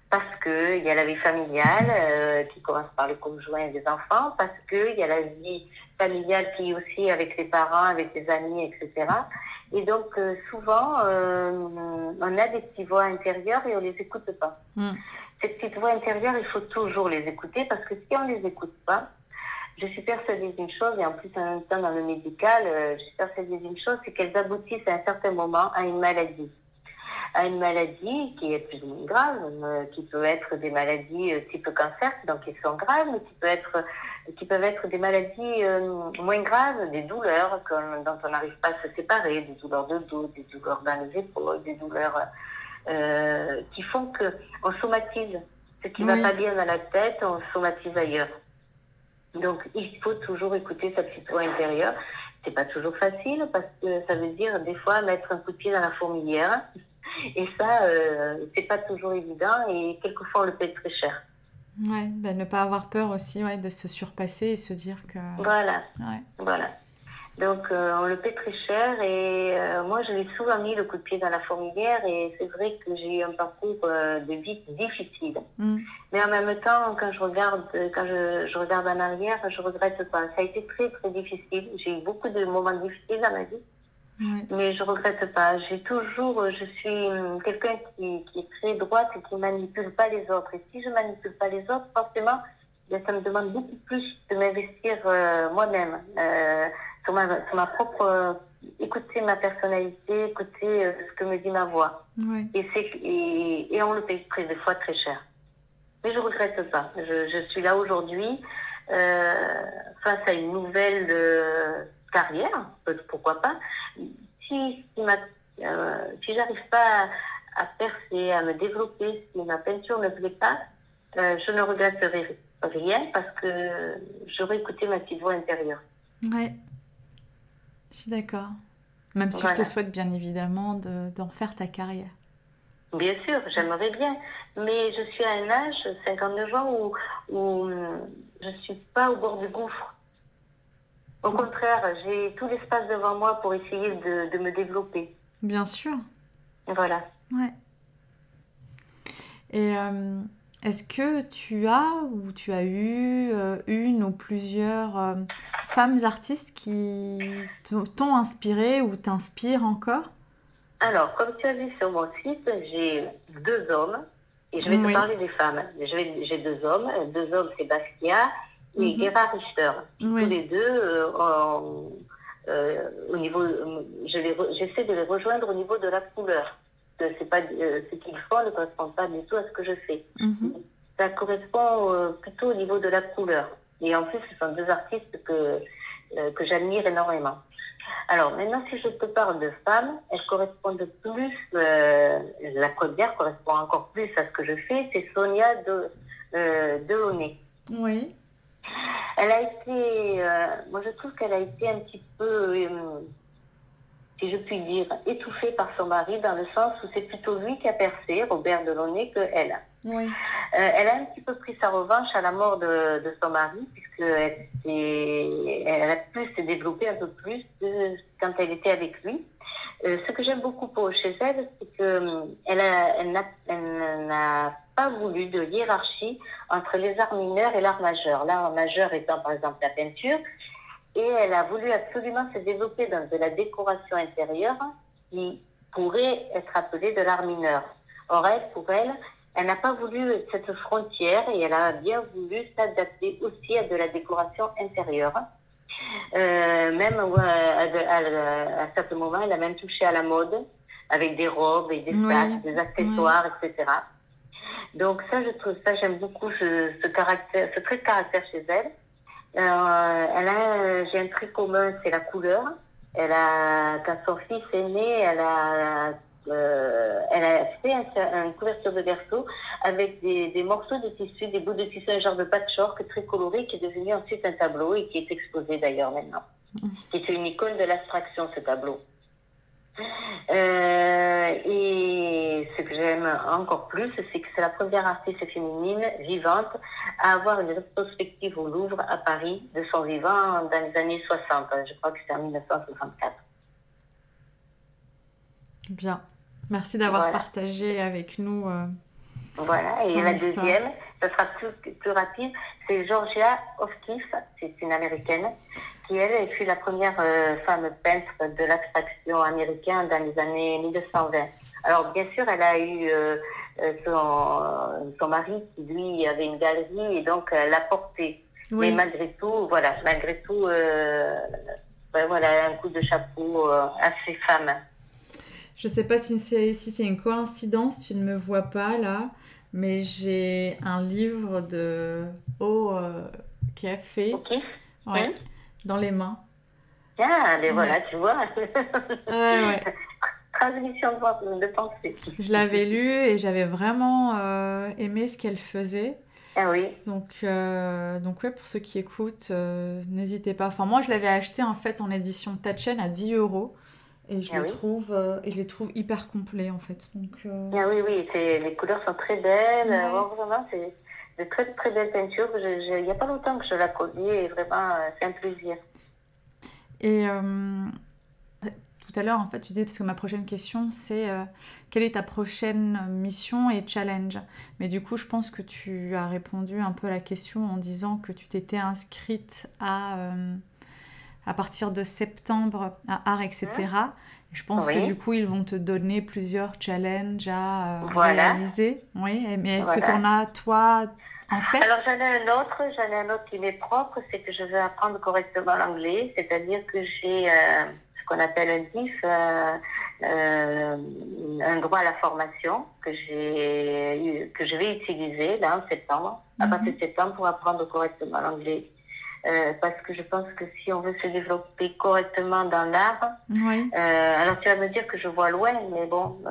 parce qu'il y a la vie familiale euh, qui commence par le conjoint et les enfants, parce qu'il y a la vie familiale qui est aussi avec les parents, avec les amis, etc. Et donc, souvent, on a des petits voix intérieures et on les écoute pas. Mm ces petites voix intérieures, il faut toujours les écouter parce que si on ne les écoute pas, je suis persuadée d'une chose, et en plus en même temps dans le médical, euh, je suis persuadée d'une chose, c'est qu'elles aboutissent à un certain moment à une maladie. À une maladie qui est plus ou moins grave, euh, qui peut être des maladies euh, type cancer, donc qui sont graves, mais qui, peuvent être des maladies moins graves, des douleurs dont on n'arrive pas à se séparer, des douleurs de dos, des douleurs dans les épaules, des douleurs euh, qui font que on somatise. Ce qui ne va pas bien dans la tête, on somatise ailleurs. Donc, il faut toujours écouter sa petite voix intérieure. C'est pas toujours facile parce que ça veut dire des fois mettre un coup de pied dans la fourmilière. Et ça, euh, c'est pas toujours évident et quelquefois on le paye très cher. Ouais, ben ne pas avoir peur aussi ouais, de se surpasser et se dire que. Voilà. Voilà. Donc euh, on le paie très cher et euh, moi je l'ai souvent mis le coup de pied dans la fourmilière et c'est vrai que j'ai eu un parcours euh, de vie difficile. Mm. Mais en même temps quand je regarde quand je, je, regarde en arrière je regrette pas. Ça a été très très difficile. J'ai eu beaucoup de moments difficiles dans ma vie. Mais je regrette pas. J'ai toujours, je suis quelqu'un qui, qui, est très droite et qui manipule pas les autres. Et si je manipule pas les autres, forcément, ça me demande beaucoup plus de m'investir moi-même. Euh, sur ma, sur ma propre, euh, écouter ma personnalité, écouter euh, ce que me dit ma voix. Et, c'est, et, et, on le paye très, des fois très cher. Mais je regrette pas. Je, je suis là aujourd'hui euh, face à une nouvelle euh, carrière, pourquoi pas. Si, si, ma, si j'arrive pas à, à, percer, à me développer, si ma peinture ne plaît pas, je ne regretterai rien parce que j'aurais écouté ma petite voix intérieure. Ouais. Je suis d'accord. Même si je te souhaite bien évidemment d'en faire ta carrière. Bien sûr, j'aimerais bien. Mais je suis à un âge, 59 ans, où, où je ne suis pas au bord du gouffre. Au contraire, j'ai tout l'espace devant moi pour essayer de, de, me développer. Bien sûr. Voilà. Ouais. Et euh, est-ce que tu as ou tu as eu euh, une ou plusieurs euh, femmes artistes qui t'ont inspiré ou t'inspirent encore? Alors, comme tu as vu sur mon site, j'ai deux hommes et je vais te parler des femmes. J'ai deux hommes. Deux hommes, c'est Basquiat et mm Richter. Tous les deux, euh, au niveau, j'essaie de les rejoindre au niveau de la couleur c'est pas euh, ce qu'ils font ne correspond pas du tout à ce que je fais. Mhm. ça correspond plutôt au niveau de la couleur. Et en plus, ce sont deux artistes que, que j'admire énormément. Alors maintenant, si je te parle de femmes, elles correspondent plus, la première correspond encore plus à ce que je fais, c'est Sonia de, euh, Delaunay. Oui. Elle a été, moi je trouve qu'elle a été un petit peu si je puis dire, étouffée par son mari, dans le sens où c'est plutôt lui qui a percé, Robert Delaunay, que elle. Oui. Euh, elle a un petit peu pris sa revanche à la mort de, de son mari, puisqu'elle elle a pu se développer un peu plus quand elle était avec lui. Euh, ce que j'aime beaucoup chez elle, c'est qu'elle elle n'a pas voulu de hiérarchie entre les arts mineurs et l'art majeur. L'art majeur étant par exemple la peinture, et elle a voulu absolument se développer dans de la décoration intérieure qui pourrait être appelée de l'art mineur. Or, elle, pour elle, elle n'a pas voulu cette frontière et elle a bien voulu s'adapter aussi à de la décoration intérieure. Euh, même à, à, certains moments, elle a même touché à la mode avec des robes et des sacs, des accessoires, etc. Donc ça, je trouve ça, j'aime beaucoup ce, ce caractère, ce trait de caractère chez elle. Euh, elle a, j'ai un trait commun, c'est la couleur. Elle a, quand son fils est né, elle a, euh, elle a fait un, une couverture de verso avec des, des, morceaux de tissu, des bouts de tissu, un genre de patchwork très coloré qui est devenu ensuite un tableau et qui est exposé d'ailleurs maintenant. C'est une icône de l'abstraction, ce tableau. Euh, et ce que j'aime encore plus, c'est que c'est la première artiste féminine vivante à avoir une rétrospective au Louvre à Paris de son vivant dans les années 60. Je crois que c'est en 1964. Bien. Merci d'avoir partagé avec nous. Euh, voilà, et la deuxième, ce sera plus, plus rapide, c'est Georgia O'Keeffe, c'est une américaine elle fut la première euh, femme peintre de l'abstraction américaine dans les années 1920. Alors bien sûr, elle a eu euh, euh, son, son, mari qui lui avait une galerie et donc elle l'a porté. Mais malgré tout, voilà, malgré tout, ben voilà, un coup de chapeau à ces femmes. Je sais pas si c'est si c'est une coïncidence, tu ne me vois pas là, mais j'ai un livre de O qui a fait. Ok. Ouais dans les mains. Ah, mais voilà, tu vois. ouais, Transmission de pensée. Je l'avais lu et j'avais vraiment euh, aimé ce qu'elle faisait. Ah oui. Donc, euh, donc ouais, pour ceux qui écoutent, euh, n'hésitez pas. Enfin, moi, je l'avais acheté en fait en édition Tachen à 10 euros. Et je, ah le trouve, et je les trouve hyper complets en fait. Donc, Ah oui, oui, les couleurs sont très belles. vraiment, c'est de très très belles peintures. Il n'y a pas longtemps que je la produis et vraiment, euh, c'est un plaisir. Et euh, tout à l'heure, en fait, tu disais, parce que ma prochaine question, c'est euh, quelle est ta prochaine mission et challenge? Mais du coup, je pense que tu as répondu un peu à la question en disant que tu t'étais inscrite à, à partir de septembre à Art, etc. Mmh. Je pense que du coup, ils vont te donner plusieurs challenges à réaliser. Oui, mais est-ce que tu en as, toi, alors j'en ai un autre, j'en ai un autre qui m'est propre, c'est que je veux apprendre correctement l'anglais, c'est-à-dire que j'ai euh, ce qu'on appelle un DIF, euh, euh, un droit à la formation que j'ai que je vais utiliser là en septembre, à mhm. partir de septembre pour apprendre correctement l'anglais. parce que je pense que si on veut se développer correctement dans l'art, alors tu vas me dire que je vois loin, mais bon,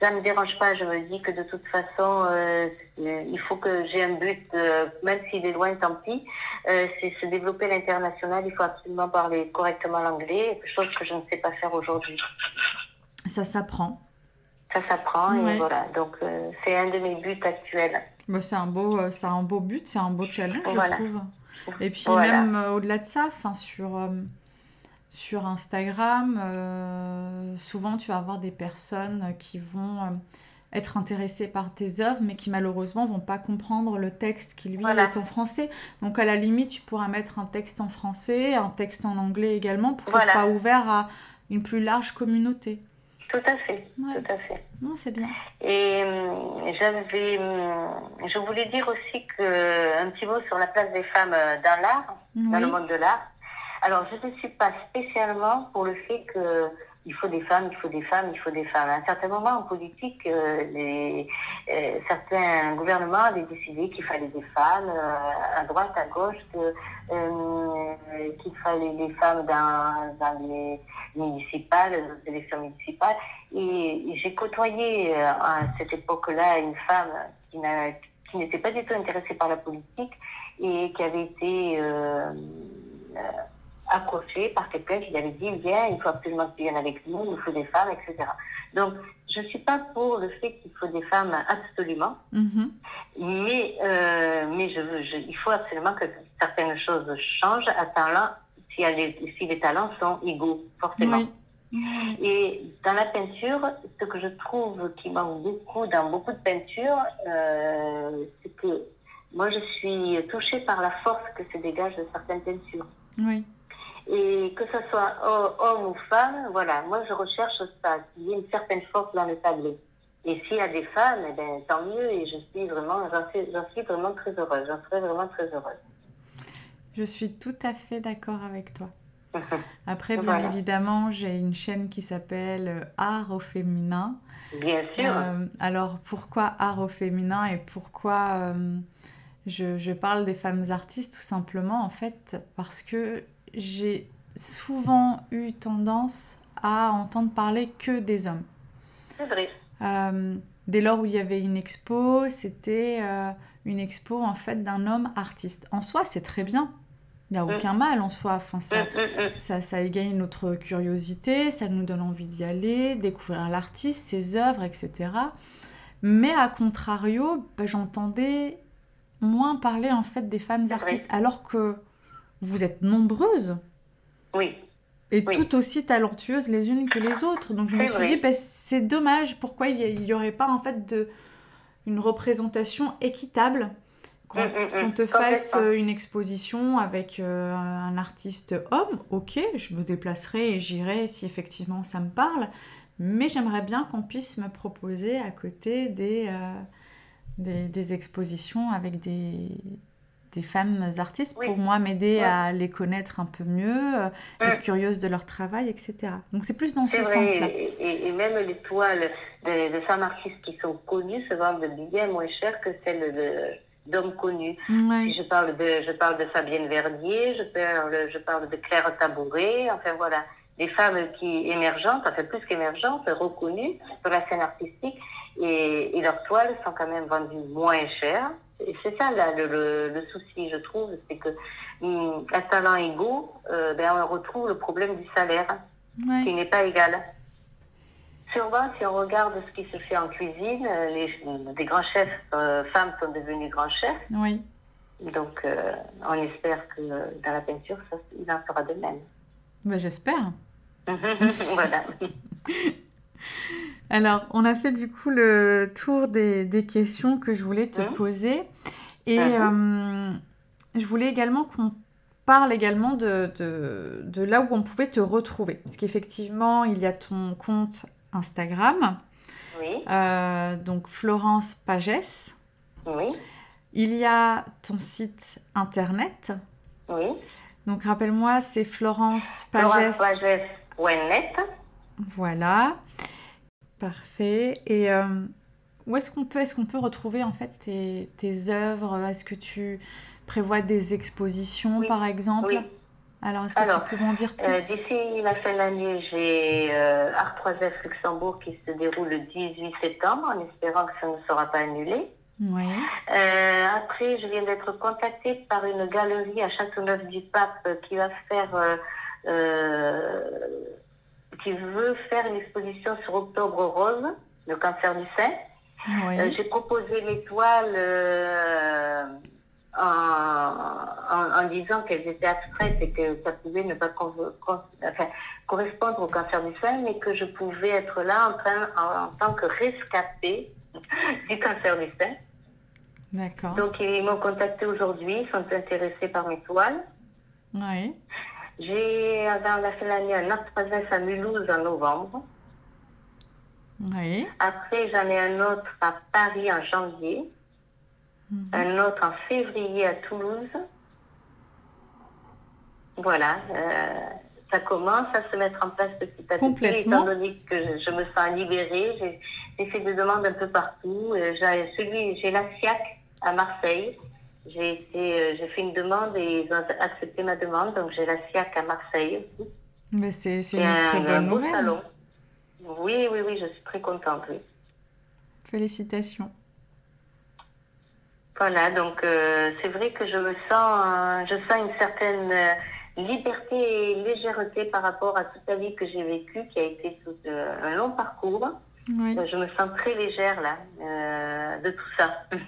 ça ne me dérange pas. Je me dis que de toute façon, euh, il faut que j'ai un but, euh, même s'il est loin, tant pis. Euh, c'est se développer l'international. Il faut absolument parler correctement l'anglais, chose que je ne sais pas faire aujourd'hui. Ça s'apprend. Ça s'apprend et voilà. Donc c'est un de mes buts actuels. Bah, c'est un beau, c'est un beau but, c'est un beau challenge, je trouve. Et puis même au-delà de ça, enfin sur sur Instagram, euh, souvent tu vas avoir des personnes qui vont euh, être intéressées par tes œuvres, mais qui malheureusement vont pas comprendre le texte qui lui est en français. Donc à la limite, tu pourras mettre un texte en français, un texte en anglais également, pour que ce soit ouvert à une plus large communauté. Tout à fait, tout à fait. Non, c'est bien. Et euh, j'avais, je voulais dire aussi que un petit mot sur la place des femmes dans l'art, dans le monde de l'art. Alors, je ne suis pas spécialement pour le fait que il faut des femmes, il faut des femmes, il faut des femmes. À un certain moment en politique, euh, les, euh, certains gouvernements avaient décidé qu'il fallait des femmes euh, à droite, à gauche, qu'il fallait des femmes dans, les municipales, les élections municipales. Et, j'ai côtoyé à cette époque-là une femme qui qui n'était pas du tout intéressée par la politique et qui avait été accroché par quelqu'un qui lui avait dit viens, il faut absolument que tu viennes avec nous, il faut des femmes, etc. Donc, je ne suis pas pour le fait qu'il faut des femmes absolument, mm-hmm. mais, euh, mais je, je, il faut absolument que certaines choses changent à talent, si, les, si les talents sont égaux, forcément. Et dans la peinture, ce que je trouve qui manque beaucoup dans beaucoup de peintures, euh, c'est que moi je suis touchée par la force que se dégage de certaines peintures. Oui. Et que ce soit homme ou femme, voilà, moi je recherche ça, qu'il y ait une certaine force dans le tableau. Et s'il y a des femmes, eh ben, tant mieux, et je suis vraiment, j'en suis, suis, vraiment très heureuse, j'en serais vraiment très heureuse. Je suis tout à fait d'accord avec toi. Après, bien évidemment, j'ai une chaîne qui s'appelle euh, Art au féminin. Bien sûr. Euh, alors, pourquoi Art au féminin et pourquoi euh, je, je, parle des femmes artistes Tout simplement, en fait, parce que j'ai souvent eu tendance à entendre parler que des hommes. C'est vrai. Euh, dès lors où il y avait une expo, c'était euh, une expo en fait d'un homme artiste. En soi, c'est très bien. Il n'y a mm. aucun mal en soi. Enfin, ça, mm, mm, ça, ça, égaye notre curiosité, ça nous donne envie d'y aller, découvrir l'artiste, ses œuvres, etc. Mais à contrario, bah, j'entendais moins parler en fait des femmes artistes, alors que vous êtes nombreuses. Oui. Et tout aussi talentueuses les unes que les autres. Donc je me suis dit, ben, c'est dommage, pourquoi il n'y aurait pas en fait de, une représentation équitable qu'on mm, mm, mm. te fasse euh, une exposition avec euh, un artiste homme, ok, je me déplacerai et j'irai si effectivement ça me parle, mais j'aimerais bien qu'on puisse me proposer à côté des, euh, des expositions avec des, des femmes artistes pour moi m'aider à les connaître un peu mieux, euh, être curieuse de leur travail, etc. Donc c'est plus dans ce sens-là. Et, même les toiles de, femmes artistes qui sont connues se vendent bien moins cher que celles d'hommes connus. Je parle de je parle de Fabienne Verdier, je parle je parle de Claire Tabouret, enfin voilà, des femmes qui émergentes, enfin plus qu'émergentes, reconnues sur la scène artistique et, et leurs toiles sont quand même vendues moins c'est ça le, souci, je trouve, c'est que hum, à talent égaux, euh, ben, on retrouve le problème du salaire, qui n'est pas égal. Sûrement, si on regarde ce qui se fait en cuisine, euh, les, des grands chefs euh, femmes sont devenus grands chefs. Oui. Donc, on espère que dans la peinture, ça, il en sera de même. Ben, J'espère. voilà. Alors, on a fait du coup le tour des, questions que je voulais te mmh. poser. Et mmh. euh, je voulais également qu'on parle également de, de, là où on pouvait te retrouver. Parce qu'effectivement, il y a ton compte Instagram. Oui. Euh, donc Florence Pagès. Oui. Il y a ton site internet. Oui. Donc rappelle-moi, c'est Florence Pagès. Florence Pagès. Voilà. Parfait. Et euh, où est-ce qu'on peut, est-ce qu'on peut retrouver en fait tes, tes œuvres? Est-ce que tu prévois des expositions par exemple? Oui. Alors, est-ce que tu peux m'en dire plus? euh, D'ici la fin de l'année, j'ai euh, Art 3F Luxembourg qui se déroule le 18 septembre, en espérant que ça ne sera pas annulé. Euh, après, je viens d'être contactée par une galerie à Châteauneuf-du-Pape qui va faire qui veut faire une exposition sur Octobre Rose, le cancer du sein. Euh, j'ai proposé l'étoile euh, en, en, disant qu'elles étaient abstraites et que ça pouvait ne pas correspondre au cancer du sein, mais que je pouvais être là en, train, en, tant que rescapée du cancer du sein. D'accord. Donc ils m'ont contacté aujourd'hui, ils sont intéressés par mes toiles. Oui. J'ai, avant la fin de l'année, un autre projet à Mulhouse en novembre. Oui. Après, j'en ai un autre à Paris en janvier. Mhm. Un autre en février à Toulouse. Voilà. Euh, ça commence à se mettre en place petit à petit. Étant donné que je, je me sens libérée, j'ai- fait des demandes un peu partout. Euh, j'ai la SIAC à Marseille. J'ai euh, fait une demande et ils ont accepté ma demande, donc j'ai la SIAC à Marseille. aussi. Mais c'est une un, très un bonne beau nouvelle. salon. Oui, oui, oui, je suis très contente. Oui. Félicitations. Voilà, donc euh, c'est vrai que je me sens, euh, je sens une certaine euh, liberté et légèreté par rapport à toute la vie que j'ai vécue, qui a été tout, un long parcours. Oui. Je me sens très légère là de tout ça.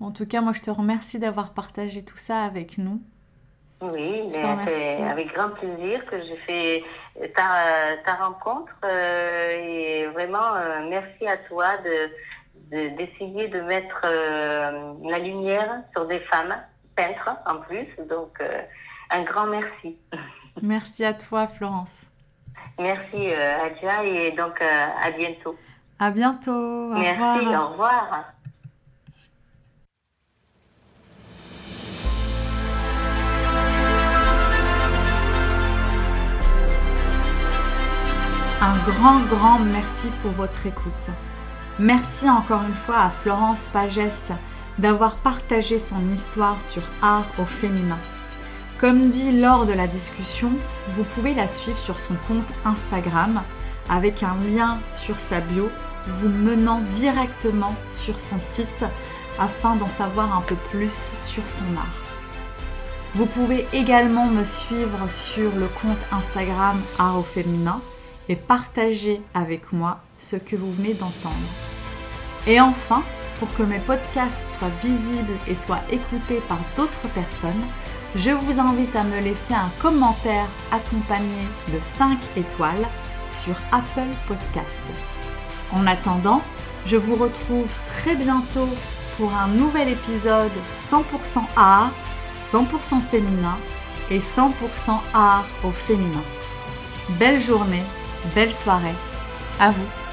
En tout cas, moi, je te remercie d'avoir partagé tout ça avec nous. Oui, mais Ça, c'est avec grand plaisir que j'ai fait ta, ta rencontre euh, et vraiment euh, merci à toi de de- d'essayer de, mettre euh, la lumière sur des femmes peintres en plus. Donc euh, un grand merci. Merci à toi, Florence. Merci euh, Adja et donc euh, à bientôt. À bientôt. Au merci, revoir. au revoir. Un grand, grand merci pour votre écoute. Merci encore une fois à Florence Pagès d'avoir partagé son histoire sur art au féminin. Comme dit lors de la discussion, vous pouvez la suivre sur son compte Instagram avec un lien sur sa bio vous menant directement sur son site afin d'en savoir un peu plus sur son art. Vous pouvez également me suivre sur le compte Instagram Art au féminin et partager avec moi ce que vous venez d'entendre. Et enfin, pour que mes podcasts soient visibles et soient écoutés par d'autres personnes, je vous invite à me laisser un commentaire accompagné de 5 étoiles sur Apple Podcast. En attendant, je vous retrouve très bientôt pour un nouvel épisode 100% art, 100% féminin et 100% art au féminin. Belle journée, belle soirée, à vous.